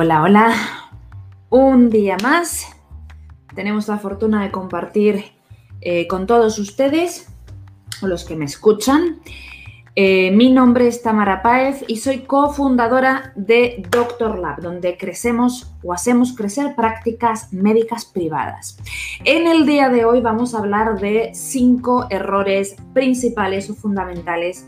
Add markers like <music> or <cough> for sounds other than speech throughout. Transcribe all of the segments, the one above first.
Hola, hola. Un día más. Tenemos la fortuna de compartir eh, con todos ustedes, los que me escuchan. Eh, mi nombre es Tamara Páez y soy cofundadora de Doctor Lab, donde crecemos o hacemos crecer prácticas médicas privadas. En el día de hoy vamos a hablar de cinco errores principales o fundamentales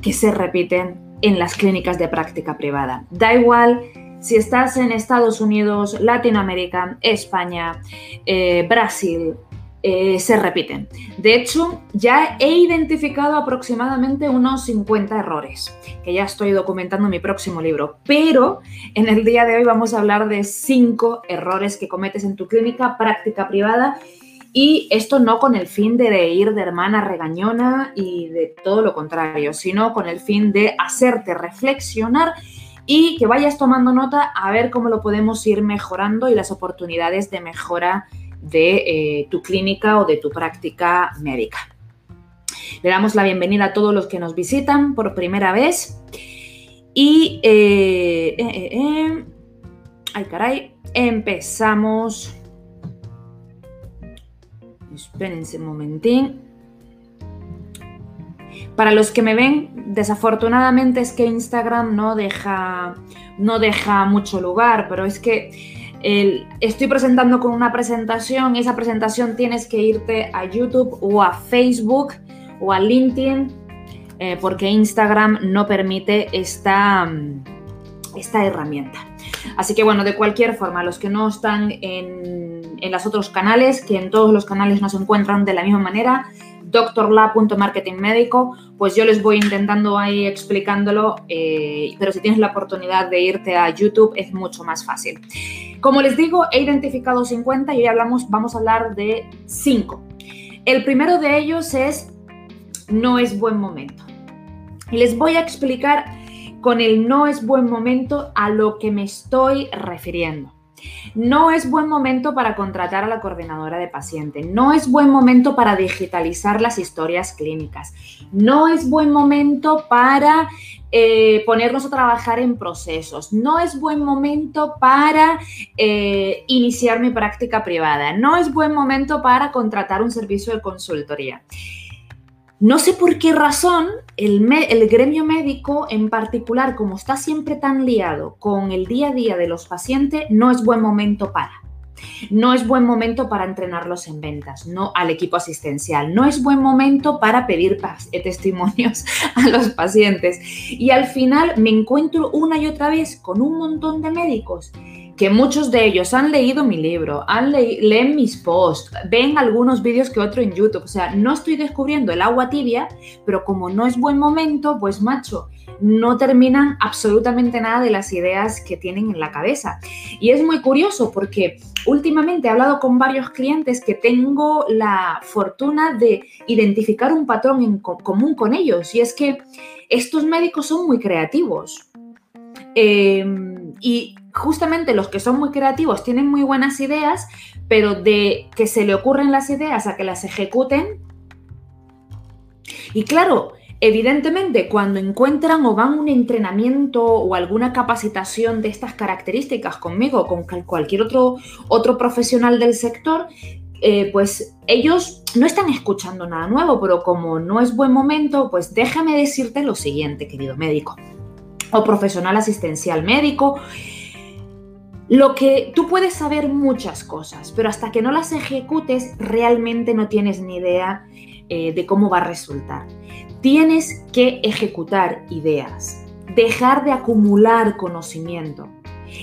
que se repiten en las clínicas de práctica privada. Da igual si estás en Estados Unidos, Latinoamérica, España, eh, Brasil, eh, se repiten. De hecho, ya he identificado aproximadamente unos 50 errores, que ya estoy documentando en mi próximo libro, pero en el día de hoy vamos a hablar de 5 errores que cometes en tu clínica práctica privada y esto no con el fin de ir de hermana regañona y de todo lo contrario, sino con el fin de hacerte reflexionar y que vayas tomando nota a ver cómo lo podemos ir mejorando y las oportunidades de mejora de eh, tu clínica o de tu práctica médica. Le damos la bienvenida a todos los que nos visitan por primera vez y... Eh, eh, ay, caray, empezamos... Espérense un momentín. Para los que me ven, desafortunadamente es que Instagram no deja, no deja mucho lugar, pero es que estoy presentando con una presentación y esa presentación tienes que irte a YouTube o a Facebook o a LinkedIn eh, porque Instagram no permite esta, esta herramienta. Así que bueno, de cualquier forma, los que no están en, en los otros canales, que en todos los canales nos encuentran de la misma manera, doctorla.marketingmédico, pues yo les voy intentando ahí explicándolo, eh, pero si tienes la oportunidad de irte a YouTube es mucho más fácil. Como les digo, he identificado 50 y hoy hablamos, vamos a hablar de 5. El primero de ellos es no es buen momento. Y les voy a explicar con el no es buen momento a lo que me estoy refiriendo. No es buen momento para contratar a la coordinadora de paciente. No es buen momento para digitalizar las historias clínicas. No es buen momento para eh, ponernos a trabajar en procesos. No es buen momento para eh, iniciar mi práctica privada. No es buen momento para contratar un servicio de consultoría. No sé por qué razón el, gremio médico en particular, como está siempre tan liado con el día a día de los pacientes, no es buen momento para. No es buen momento para entrenarlos en ventas, no al equipo asistencial. No es buen momento para pedir eh, testimonios <laughs> a los pacientes. Y al final me encuentro una y otra vez con un montón de médicos que muchos de ellos han leído mi libro, han leen mis posts, ven algunos vídeos que otro en YouTube. O sea, no estoy descubriendo el agua tibia, pero como no es buen momento, pues macho, no terminan absolutamente nada de las ideas que tienen en la cabeza. Y es muy curioso porque últimamente he hablado con varios clientes que tengo la fortuna de identificar un patrón en común con ellos. Y es que estos médicos son muy creativos. Em, y justamente los que son muy creativos tienen muy buenas ideas, pero de que se le ocurren las ideas a que las ejecuten. Y claro, evidentemente cuando encuentran o van a un entrenamiento o alguna capacitación de estas características conmigo, con cualquier otro, otro profesional del sector, eh, pues ellos no están escuchando nada nuevo, pero como no es buen momento, pues déjame decirte lo siguiente, querido médico o profesional asistencial médico. Lo que tú puedes saber muchas cosas, pero hasta que no las ejecutes realmente no tienes ni idea eh, de cómo va a resultar. Tienes que ejecutar ideas, dejar de acumular conocimiento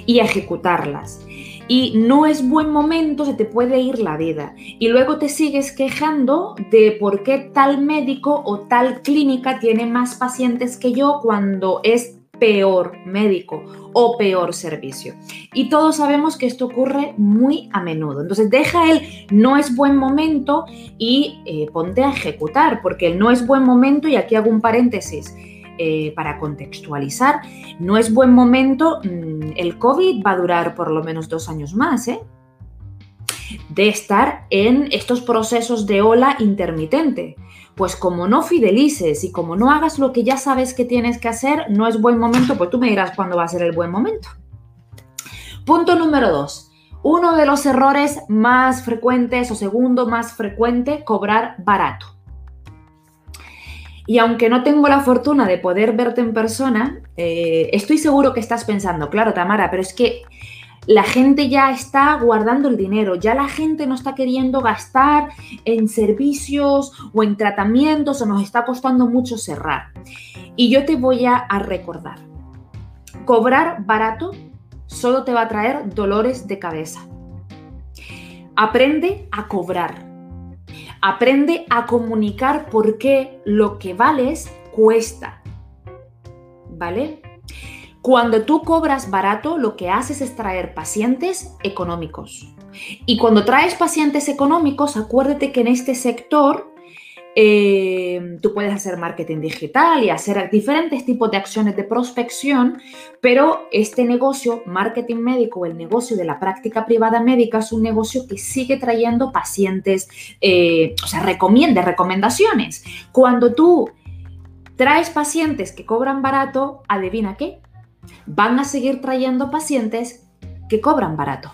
y ejecutarlas. Y no es buen momento, se te puede ir la vida. Y luego te sigues quejando de por qué tal médico o tal clínica tiene más pacientes que yo cuando es peor médico o peor servicio. Y todos sabemos que esto ocurre muy a menudo. Entonces deja el no es buen momento y eh, ponte a ejecutar, porque el no es buen momento, y aquí hago un paréntesis eh, para contextualizar, no es buen momento, mm, el COVID va a durar por lo menos dos años más, ¿eh? de estar en estos procesos de ola intermitente. Pues como no fidelices y como no hagas lo que ya sabes que tienes que hacer, no es buen momento, pues tú me dirás cuándo va a ser el buen momento. Punto número dos. Uno de los errores más frecuentes o segundo más frecuente, cobrar barato. Y aunque no tengo la fortuna de poder verte en persona, eh, estoy seguro que estás pensando, claro, Tamara, pero es que la gente ya está guardando el dinero, ya la gente no está queriendo gastar en servicios o en tratamientos o nos está costando mucho cerrar. Y yo te voy a, recordar, cobrar barato solo te va a traer dolores de cabeza. Aprende a cobrar. Aprende a comunicar por qué lo que vales cuesta. ¿Vale? Cuando tú cobras barato, lo que haces es traer pacientes económicos. Y cuando traes pacientes económicos, acuérdate que en este sector eh, tú puedes hacer marketing digital y hacer diferentes tipos de acciones de prospección, pero este negocio, marketing médico, el negocio de la práctica privada médica, es un negocio que sigue trayendo pacientes, eh, o sea, recomienda, recomendaciones. Cuando tú traes pacientes que cobran barato, adivina qué, van a seguir trayendo pacientes que cobran barato.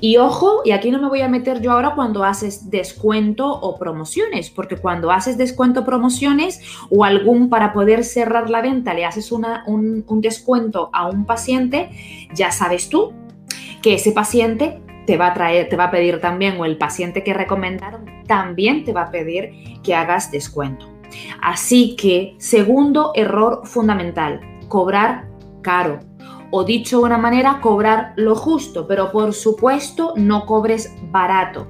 Y ojo, y aquí no me voy a meter yo ahora cuando haces descuento o promociones, porque cuando haces descuento promociones o algún para poder cerrar la venta le haces un, un descuento a un paciente, ya sabes tú que ese paciente te va a traer, te va a pedir también, o el paciente que recomendaron también te va a pedir que hagas descuento. Así que, segundo error fundamental, cobrar caro o dicho de una manera, cobrar lo justo, pero por supuesto no cobres barato.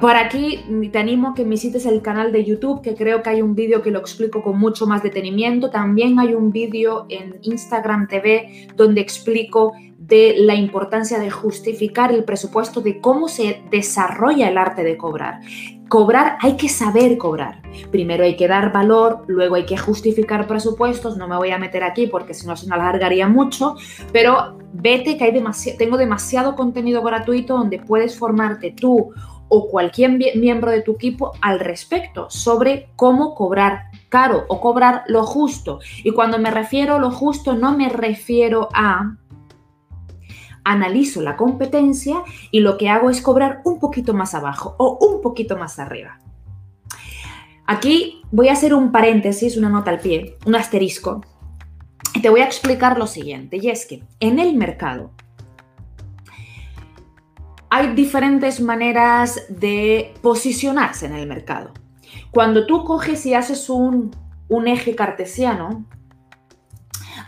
Por aquí te animo a que visites el canal de YouTube, que creo que hay un vídeo que lo explico con mucho más detenimiento. También hay un vídeo en Instagram TV donde explico de la importancia de justificar el presupuesto, de cómo se desarrolla el arte de cobrar. Cobrar hay que saber cobrar. Primero hay que dar valor, luego hay que justificar presupuestos. No me voy a meter aquí porque si no se me alargaría mucho, pero vete que hay tengo demasiado contenido gratuito donde puedes formarte tú o cualquier miembro de tu equipo al respecto sobre cómo cobrar caro o cobrar lo justo. Y cuando me refiero a lo justo, no me refiero a analizo la competencia y lo que hago es cobrar un poquito más abajo o un poquito más arriba. Aquí voy a hacer un paréntesis, una nota al pie, un asterisco. Y te voy a explicar lo siguiente, y es que en el mercado hay diferentes maneras de posicionarse en el mercado. Cuando tú coges y haces un, un eje cartesiano,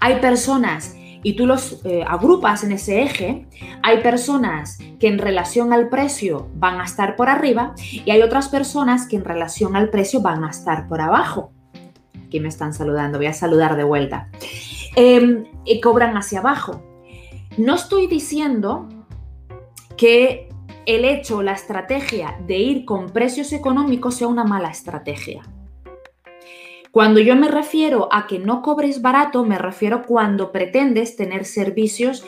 hay personas y tú los eh, agrupas en ese eje, hay personas que en relación al precio van a estar por arriba y hay otras personas que en relación al precio van a estar por abajo. Aquí me están saludando, voy a saludar de vuelta. Em, y cobran hacia abajo. No estoy diciendo que el hecho, la estrategia de ir con precios económicos sea una mala estrategia. Cuando yo me refiero a que no cobres barato, me refiero cuando pretendes tener servicios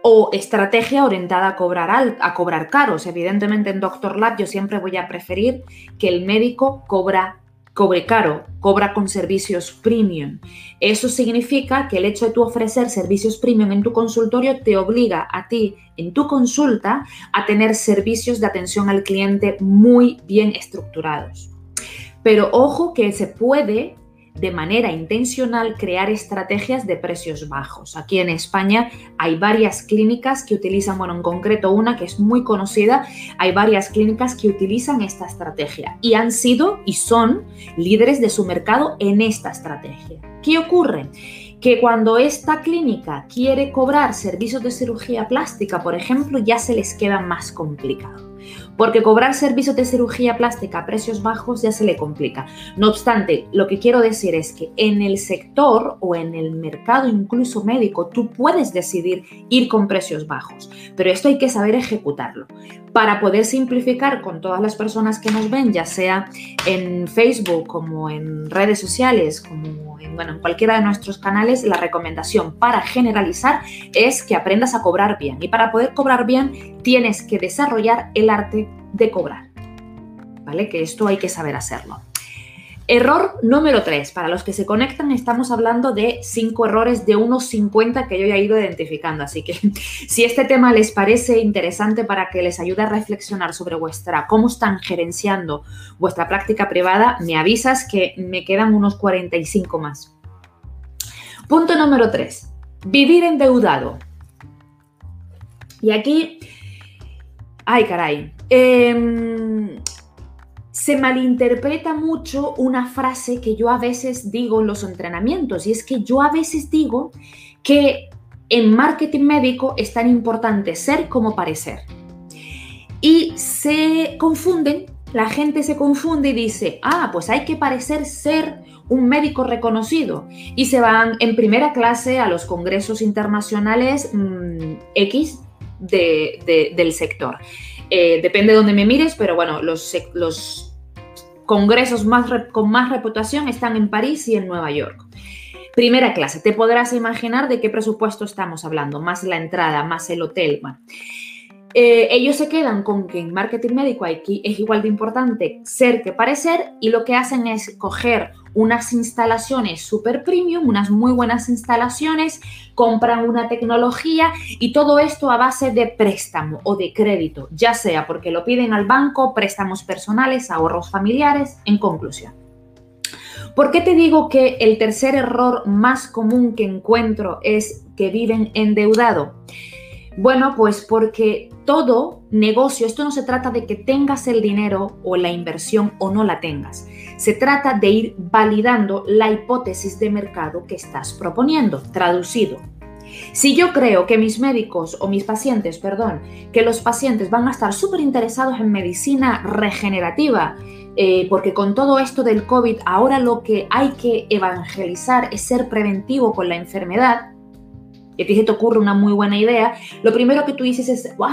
o estrategia orientada a cobrar, a cobrar caros. Evidentemente en Doctor Lab yo siempre voy a preferir que el médico cobra cobre caro, cobra con servicios premium. Eso significa que el hecho de tú ofrecer servicios premium en tu consultorio te obliga a ti en tu consulta a tener servicios de atención al cliente muy bien estructurados. Pero ojo que se puede de manera intencional crear estrategias de precios bajos. Aquí en España hay varias clínicas que utilizan, bueno, en concreto una que es muy conocida, hay varias clínicas que utilizan esta estrategia y han sido y son líderes de su mercado en esta estrategia. ¿Qué ocurre? Que cuando esta clínica quiere cobrar servicios de cirugía plástica, por ejemplo, ya se les queda más complicado porque cobrar servicios de cirugía plástica a precios bajos ya se le complica. No obstante, lo que quiero decir es que en el sector o en el mercado incluso médico, tú puedes decidir ir con precios bajos, pero esto hay que saber ejecutarlo. Para poder simplificar con todas las personas que nos ven, ya sea en Facebook como en redes sociales, como en, bueno, en cualquiera de nuestros canales, la recomendación para generalizar es que aprendas a cobrar bien. Y para poder cobrar bien, tienes que desarrollar el arte de cobrar. ¿Vale? Que esto hay que saber hacerlo. Error número 3. Para los que se conectan, estamos hablando de 5 errores de unos 50 que yo ya he ido identificando. Así que <laughs> si este tema les parece interesante para que les ayude a reflexionar sobre vuestra, cómo están gerenciando vuestra práctica privada, me avisas que me quedan unos 45 más. Punto número 3. Vivir endeudado. Y aquí, ay caray, eh, se malinterpreta mucho una frase que yo a veces digo en los entrenamientos y es que yo a veces digo que en marketing médico es tan importante ser como parecer. Y se confunden, la gente se confunde y dice, ah, pues hay que parecer ser un médico reconocido y se van en primera clase a los congresos internacionales mm, X del sector. Eh, depende de dónde me mires, pero bueno, los, congresos más, con más reputación están en París y en Nueva York. Primera clase, te podrás imaginar de qué presupuesto estamos hablando, más la entrada, más el hotel. Eh, ellos se quedan con que en marketing médico aquí es igual de importante ser que parecer y lo que hacen es coger unas instalaciones super premium, unas muy buenas instalaciones, compran una tecnología y todo esto a base de préstamo o de crédito, ya sea porque lo piden al banco, préstamos personales, ahorros familiares, en conclusión. ¿Por qué te digo que el tercer error más común que encuentro es que viven endeudado? Bueno, pues porque todo negocio, esto no se trata de que tengas el dinero o la inversión o no la tengas. Se trata de ir validando la hipótesis de mercado que estás proponiendo, traducido. Si yo creo que mis médicos o mis pacientes, perdón, que los pacientes van a estar súper interesados en medicina regenerativa, eh, porque con todo esto del COVID ahora lo que hay que evangelizar es ser preventivo con la enfermedad, y a ti se te ocurre una muy buena idea, lo primero que tú dices es, wow,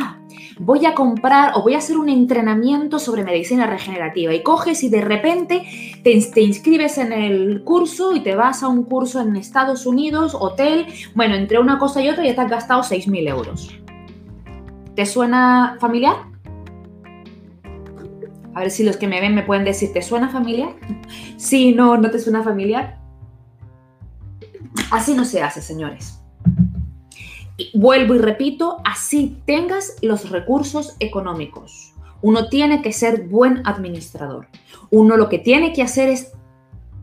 voy a comprar o voy a hacer un entrenamiento sobre medicina regenerativa. Y coges y de repente te, inscribes en el curso y te vas a un curso en Estados Unidos, hotel, bueno, entre una cosa y otra ya te has gastado 6.000 euros. ¿Te suena familiar? A ver si los que me ven me pueden decir, ¿te suena familiar? <laughs> Sí, no, no te suena familiar. Así no se hace, señores vuelvo y repito, así tengas los recursos económicos. Uno tiene que ser buen administrador. Uno lo que tiene que hacer es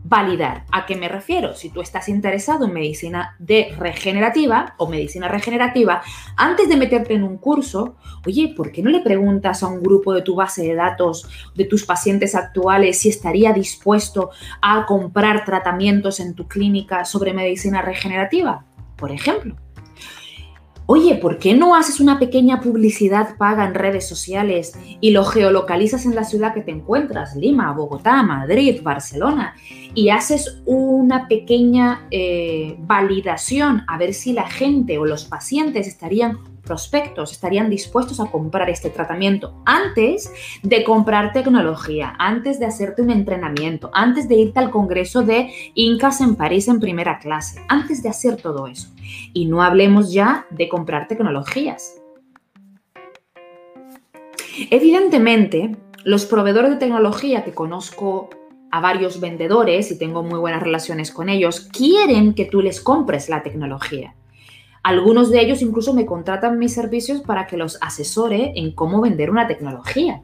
validar. ¿A qué me refiero? Si tú estás interesado en medicina de regenerativa o medicina regenerativa, antes de meterte en un curso, oye, ¿por qué no le preguntas a un grupo de tu base de datos de tus pacientes actuales si estaría dispuesto a comprar tratamientos en tu clínica sobre medicina regenerativa? Por ejemplo. Oye, ¿por qué no haces una pequeña publicidad paga en redes sociales y lo geolocalizas en la ciudad que te encuentras, Lima, Bogotá, Madrid, Barcelona, y haces una pequeña eh, validación a ver si la gente o los pacientes estarían prospectos estarían dispuestos a comprar este tratamiento antes de comprar tecnología, antes de hacerte un entrenamiento, antes de irte al congreso de Incas en París en primera clase, antes de hacer todo eso. Y no hablemos ya de comprar tecnologías. Evidentemente, los proveedores de tecnología que conozco a varios vendedores y tengo muy buenas relaciones con ellos, quieren que tú les compres la tecnología. Algunos de ellos incluso me contratan mis servicios para que los asesore en cómo vender una tecnología.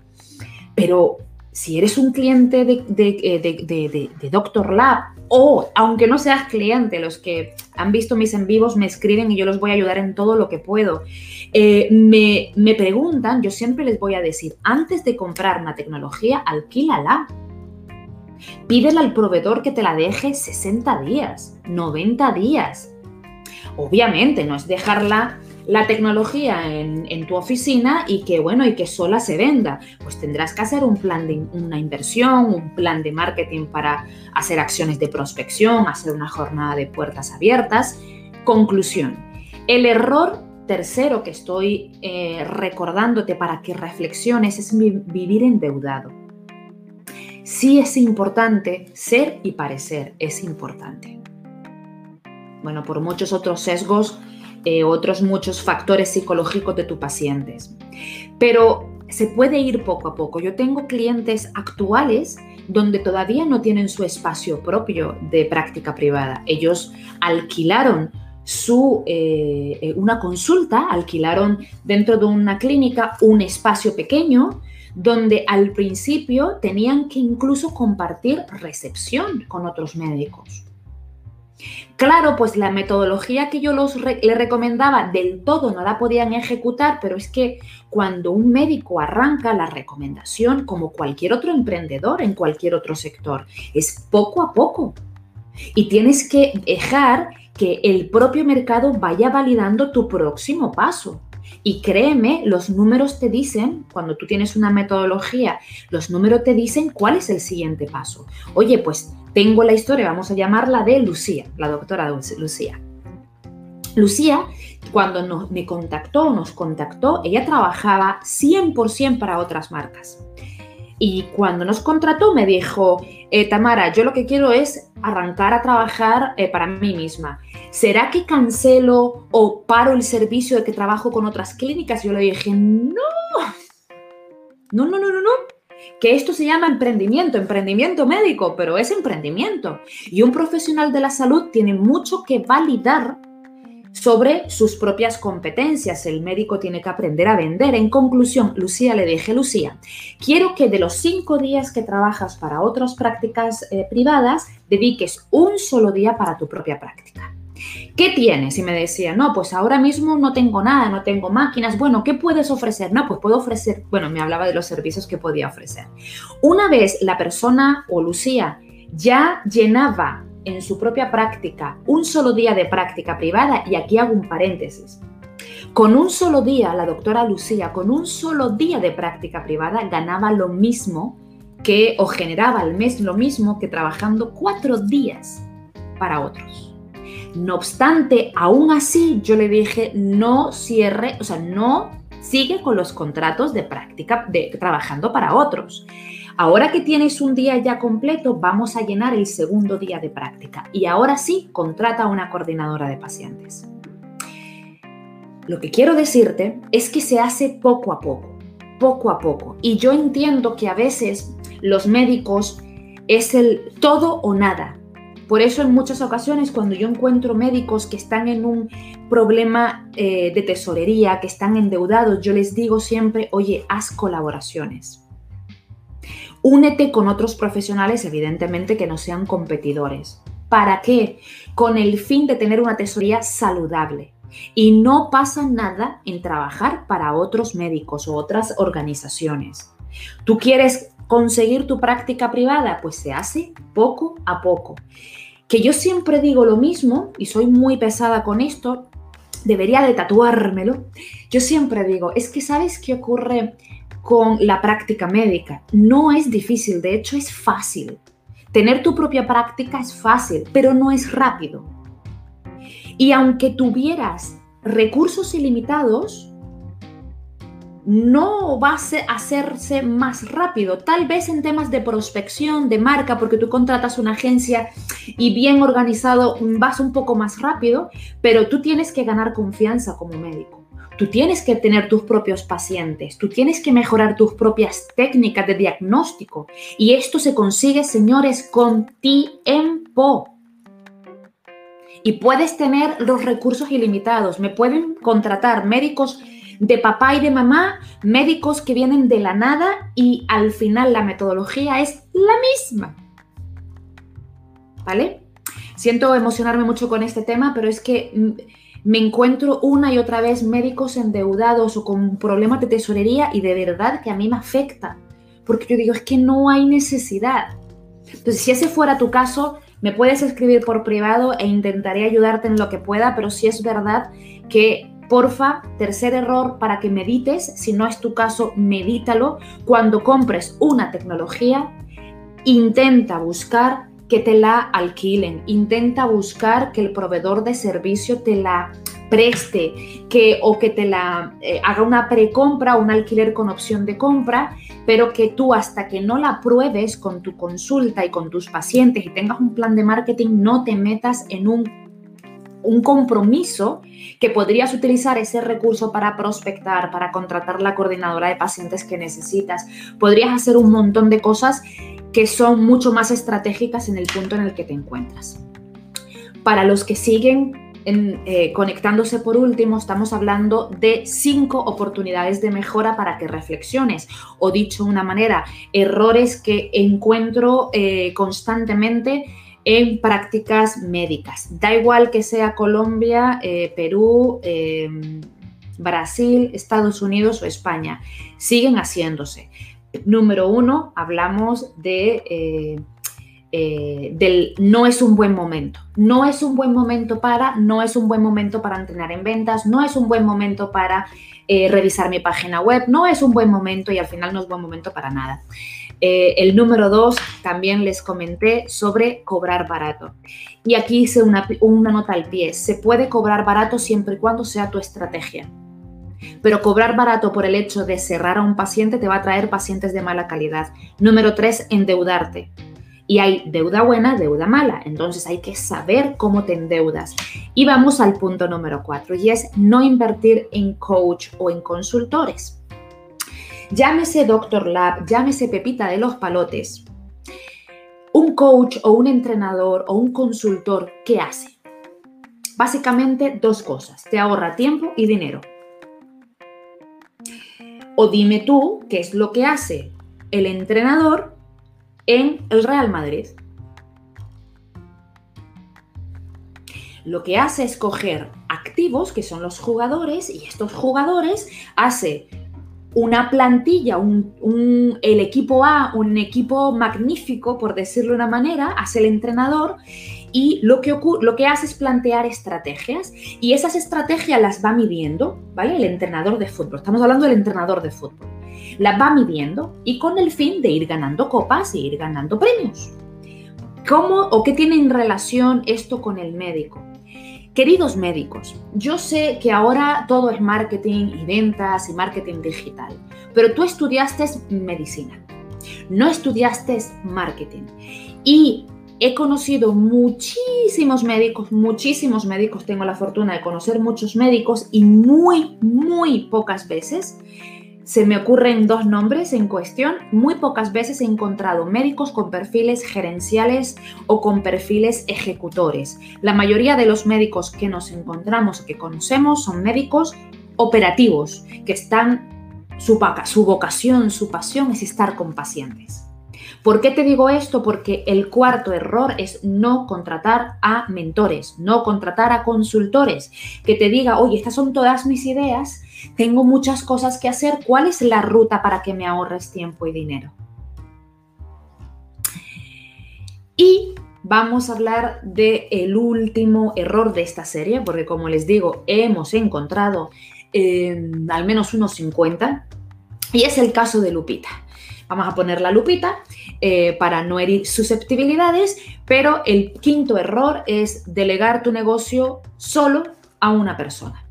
Pero si eres un cliente de, de, Doctor Lab o aunque no seas cliente, los que han visto mis en vivos me escriben y yo los voy a ayudar en todo lo que puedo. Eh, me, me preguntan, yo siempre les voy a decir, antes de comprar una tecnología, alquílala. Pídele al proveedor que te la deje 60 días, 90 días. Obviamente, no es dejarla la tecnología en, tu oficina y que, bueno, y que sola se venda. Pues tendrás que hacer un plan de una inversión, un plan de marketing para hacer acciones de prospección, hacer una jornada de puertas abiertas. Conclusión. El error tercero que estoy eh, recordándote para que reflexiones es vivir endeudado. Sí es importante ser y parecer, es importante bueno, por muchos otros sesgos, eh, otros muchos factores psicológicos de tus pacientes. Pero se puede ir poco a poco. Yo tengo clientes actuales donde todavía no tienen su espacio propio de práctica privada. Ellos alquilaron su, eh, eh, una consulta, alquilaron dentro de una clínica un espacio pequeño donde al principio tenían que incluso compartir recepción con otros médicos. Claro, pues la metodología que yo los le recomendaba del todo no la podían ejecutar, pero es que cuando un médico arranca la recomendación, como cualquier otro emprendedor en cualquier otro sector, es poco a poco. Y tienes que dejar que el propio mercado vaya validando tu próximo paso. Y créeme, los números te dicen, cuando tú tienes una metodología, los números te dicen cuál es el siguiente paso. Oye, pues tengo la historia, vamos a llamarla de Lucía, la doctora Lucía. Lucía, cuando me contactó, nos contactó, ella trabajaba 100% para otras marcas. Y cuando nos contrató me dijo, eh, Tamara, yo lo que quiero es arrancar a trabajar eh, para mí misma. ¿Será que cancelo o paro el servicio de que trabajo con otras clínicas? Yo le dije, no, no, no, no, no, no. Que esto se llama emprendimiento, emprendimiento médico, pero es emprendimiento. Y un profesional de la salud tiene mucho que validar sobre sus propias competencias. El médico tiene que aprender a vender. En conclusión, Lucía le dije, Lucía, quiero que de los cinco días que trabajas para otras prácticas eh, privadas, dediques un solo día para tu propia práctica. ¿Qué tienes? Y me decía, no, pues ahora mismo no tengo nada, no tengo máquinas. Bueno, ¿qué puedes ofrecer? No, pues puedo ofrecer, bueno, me hablaba de los servicios que podía ofrecer. Una vez la persona o Lucía ya llenaba en su propia práctica un solo día de práctica privada, y aquí hago un paréntesis. Con un solo día, la doctora Lucía, con un solo día de práctica privada, ganaba lo mismo que, o generaba al mes lo mismo que trabajando cuatro días para otros. No obstante, aún así, yo le dije, no cierre, o sea, no sigue con los contratos de práctica de trabajando para otros. Ahora que tienes un día ya completo, vamos a llenar el segundo día de práctica y ahora sí, contrata a una coordinadora de pacientes. Lo que quiero decirte es que se hace poco a poco, poco a poco. Y yo entiendo que a veces los médicos es el todo o nada. Por eso en muchas ocasiones cuando yo encuentro médicos que están en un problema eh, de tesorería, que están endeudados, yo les digo siempre, oye, haz colaboraciones. Únete con otros profesionales, evidentemente, que no sean competidores. ¿Para qué? Con el fin de tener una tesorería saludable. Y no pasa nada en trabajar para otros médicos o otras organizaciones. ¿Tú quieres conseguir tu práctica privada? Pues se hace poco a poco. Que yo siempre digo lo mismo y soy muy pesada con esto, debería de tatuármelo. Yo siempre digo, es que ¿sabes qué ocurre con la práctica médica. No es difícil, de hecho es fácil. Tener tu propia práctica es fácil, pero no es rápido. Y aunque tuvieras recursos ilimitados, no va a hacerse más rápido. Tal vez en temas de prospección, de marca, porque tú contratas una agencia y bien organizado vas un poco más rápido, pero tú tienes que ganar confianza como médico. Tú tienes que tener tus propios pacientes, tú tienes que mejorar tus propias técnicas de diagnóstico. Y esto se consigue, señores, con tiempo. Y puedes tener los recursos ilimitados. Me pueden contratar médicos de papá y de mamá, médicos que vienen de la nada y al final la metodología es la misma. ¿Vale? Siento emocionarme mucho con este tema, pero es que me encuentro una y otra vez médicos endeudados o con problemas de tesorería y de verdad que a mí me afecta, porque yo digo, es que no hay necesidad. Entonces, si ese fuera tu caso, me puedes escribir por privado e intentaré ayudarte en lo que pueda, pero si es verdad que, porfa, tercer error para que medites, si no es tu caso, medítalo. Cuando compres una tecnología, intenta buscar que te la alquilen. Intenta buscar que el proveedor de servicio te la preste que, o que te la eh, haga una precompra un alquiler con opción de compra, pero que tú hasta que no la pruebes con tu consulta y con tus pacientes y tengas un plan de marketing, no te metas en un un compromiso que podrías utilizar ese recurso para prospectar, para contratar la coordinadora de pacientes que necesitas. Podrías hacer un montón de cosas que son mucho más estratégicas en el punto en el que te encuentras. Para los que siguen eh, conectándose por último, estamos hablando de cinco oportunidades de mejora para que reflexiones, o dicho de una manera, errores que encuentro eh, constantemente en prácticas médicas. Da igual que sea Colombia, eh, Perú, Brasil, Estados Unidos o España, siguen haciéndose. Número uno, hablamos de eh, del no es un buen momento. No es un buen momento para, no es un buen momento para entrenar en ventas, no es un buen momento para eh, revisar mi página web, no es un buen momento y al final no es buen momento para nada. Eh, el número dos, también les comenté sobre cobrar barato. Y aquí hice una, una nota al pie. Se puede cobrar barato siempre y cuando sea tu estrategia. Pero cobrar barato por el hecho de cerrar a un paciente te va a traer pacientes de mala calidad. Número tres, endeudarte. Y hay deuda buena, deuda mala. Entonces hay que saber cómo te endeudas. Y vamos al punto número cuatro y es no invertir en coach o en consultores. Llámese Doctor Lab, llámese Pepita de los Palotes. Un coach o un entrenador o un consultor, ¿qué hace? Básicamente dos cosas. Te ahorra tiempo y dinero. O dime tú qué es lo que hace el entrenador en el Real Madrid. Lo que hace es coger activos, que son los jugadores, y estos jugadores hace una plantilla, un, el equipo A, un equipo magnífico, por decirlo de una manera, hace el entrenador y lo que, lo que hace es plantear estrategias y esas estrategias las va midiendo, ¿vale? El entrenador de fútbol, estamos hablando del entrenador de fútbol la va midiendo y con el fin de ir ganando copas e ir ganando premios. ¿Cómo o qué tiene en relación esto con el médico? Queridos médicos, yo sé que ahora todo es marketing y ventas y marketing digital, pero tú estudiaste medicina, no estudiaste marketing. Y he conocido muchísimos médicos, muchísimos médicos, tengo la fortuna de conocer muchos médicos y muy, muy pocas veces se me ocurren dos nombres en cuestión. Muy pocas veces he encontrado médicos con perfiles gerenciales o con perfiles ejecutores. La mayoría de los médicos que nos encontramos, que conocemos, son médicos operativos, que están, su, vocación, su pasión es estar con pacientes. ¿Por qué te digo esto? Porque el cuarto error es no contratar a mentores, no contratar a consultores, que te diga, oye, estas son todas mis ideas, tengo muchas cosas que hacer, ¿cuál es la ruta para que me ahorres tiempo y dinero? Y vamos a hablar del el último error de esta serie, porque como les digo, hemos encontrado al menos unos 50, y es el caso de Lupita. Vamos a poner la lupita eh, para no herir susceptibilidades, pero el quinto error es delegar tu negocio solo a una persona.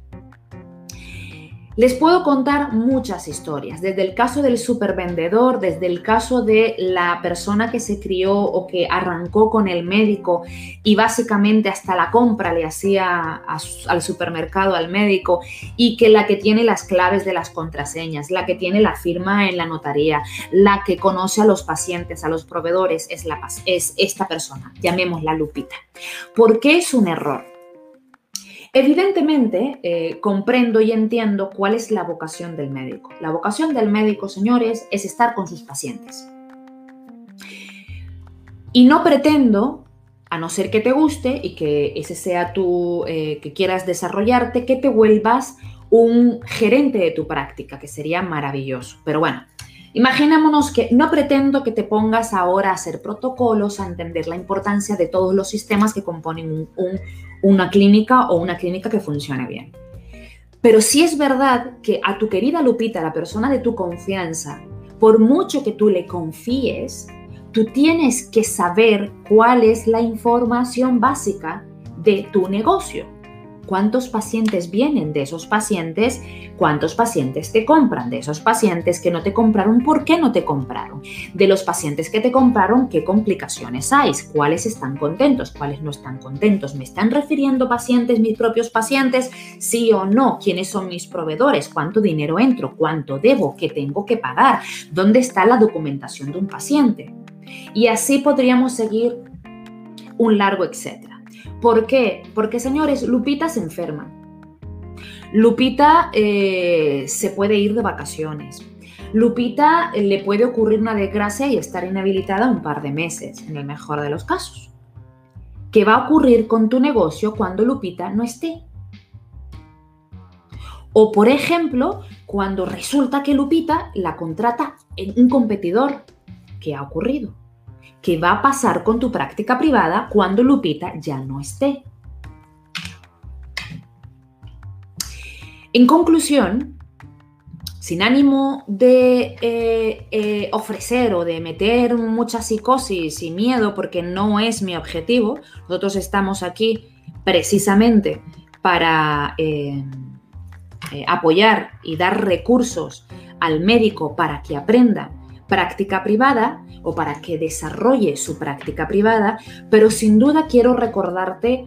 Les puedo contar muchas historias, desde el caso del supervendedor, desde el caso de la persona que se crió o que arrancó con el médico y básicamente hasta la compra le hacía al supermercado, al médico, y que la que tiene las claves de las contraseñas, la que tiene la firma en la notaría, la que conoce a los pacientes, a los proveedores, es, es esta persona, llamémosla Lupita. ¿Por qué es un error? Evidentemente, eh, comprendo y entiendo cuál es la vocación del médico. La vocación del médico, señores, es estar con sus pacientes. Y no pretendo, a no ser que te guste y que ese sea tu, eh, que quieras desarrollarte, que te vuelvas un gerente de tu práctica, que sería maravilloso. Pero bueno, Imaginémonos que no pretendo que te pongas ahora a hacer protocolos, a entender la importancia de todos los sistemas que componen una clínica o una clínica que funcione bien. Pero sí es verdad que a tu querida Lupita, la persona de tu confianza, por mucho que tú le confíes, tú tienes que saber cuál es la información básica de tu negocio cuántos pacientes vienen de esos pacientes, cuántos pacientes te compran de esos pacientes que no te compraron, por qué no te compraron, de los pacientes que te compraron, qué complicaciones hay, cuáles están contentos, cuáles no están contentos, me están refiriendo pacientes, mis propios pacientes, sí o no, quiénes son mis proveedores, cuánto dinero entro, cuánto debo, qué tengo que pagar, dónde está la documentación de un paciente. Y así podríamos seguir un largo etcétera. ¿Por qué? Porque, señores, Lupita se enferma. Lupita eh, se puede ir de vacaciones. Lupita eh, le puede ocurrir una desgracia y estar inhabilitada un par de meses, en el mejor de los casos. ¿Qué va a ocurrir con tu negocio cuando Lupita no esté? O, por ejemplo, cuando resulta que Lupita la contrata en un competidor. ¿Qué ha ocurrido? ¿Qué va a pasar con tu práctica privada cuando Lupita ya no esté? En conclusión, sin ánimo de eh, eh, ofrecer o de meter mucha psicosis y miedo, porque no es mi objetivo, nosotros estamos aquí precisamente para eh, apoyar y dar recursos al médico para que aprenda práctica privada o para que desarrolle su práctica privada, pero sin duda quiero recordarte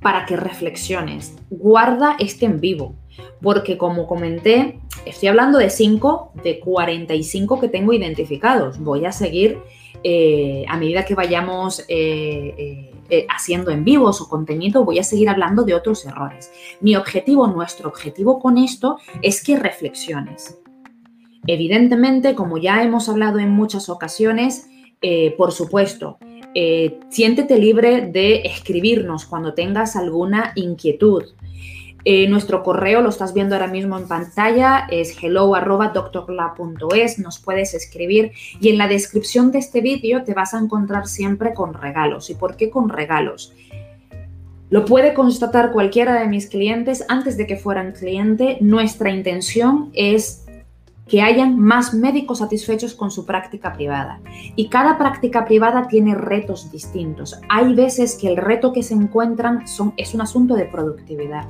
para que reflexiones. Guarda este en vivo, porque como comenté, estoy hablando de 5 de 45 que tengo identificados. Voy a seguir eh, a medida que vayamos eh, eh, haciendo en vivos o contenido, voy a seguir hablando de otros errores. Mi objetivo, nuestro objetivo con esto es que reflexiones. Evidentemente, como ya hemos hablado en muchas ocasiones, por supuesto, eh, siéntete libre de escribirnos cuando tengas alguna inquietud. Eh, nuestro correo lo estás viendo ahora mismo en pantalla, es hello.doctorla.es, nos puedes escribir y en la descripción de este vídeo te vas a encontrar siempre con regalos. ¿Y por qué con regalos? Lo puede constatar cualquiera de mis clientes antes de que fueran cliente. Nuestra intención es que hayan más médicos satisfechos con su práctica privada. Y cada práctica privada tiene retos distintos. Hay veces que el reto que se encuentran son, es un asunto de productividad.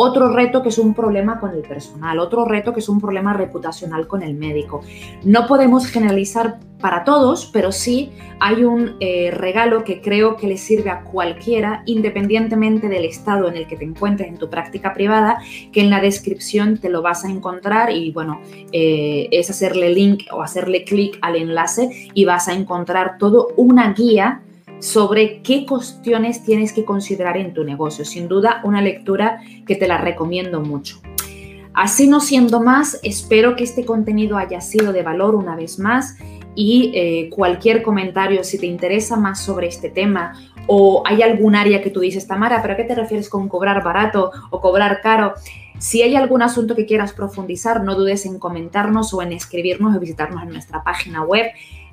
Otro reto que es un problema con el personal. Otro reto que es un problema reputacional con el médico. No podemos generalizar para todos, pero sí hay un eh, regalo que creo que le sirve a cualquiera, independientemente del estado en el que te encuentres en tu práctica privada, que en la descripción te lo vas a encontrar y bueno, eh, es hacerle link o hacerle clic al enlace y vas a encontrar todo una guía sobre qué cuestiones tienes que considerar en tu negocio. Sin duda, una lectura que te la recomiendo mucho. Así no siendo más, espero que este contenido haya sido de valor una vez más y eh, cualquier comentario, si te interesa más sobre este tema o hay algún área que tú dices, Tamara, ¿pero a qué te refieres con cobrar barato o cobrar caro? Si hay algún asunto que quieras profundizar, no dudes en comentarnos o en escribirnos o visitarnos en nuestra página web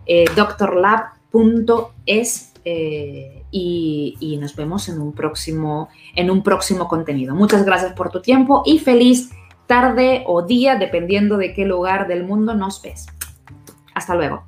eh, doctorlab.es eh, y, y, nos vemos en un, próximo, en un próximo contenido. Muchas gracias por tu tiempo y feliz tarde o día, dependiendo de qué lugar del mundo nos ves. Hasta luego.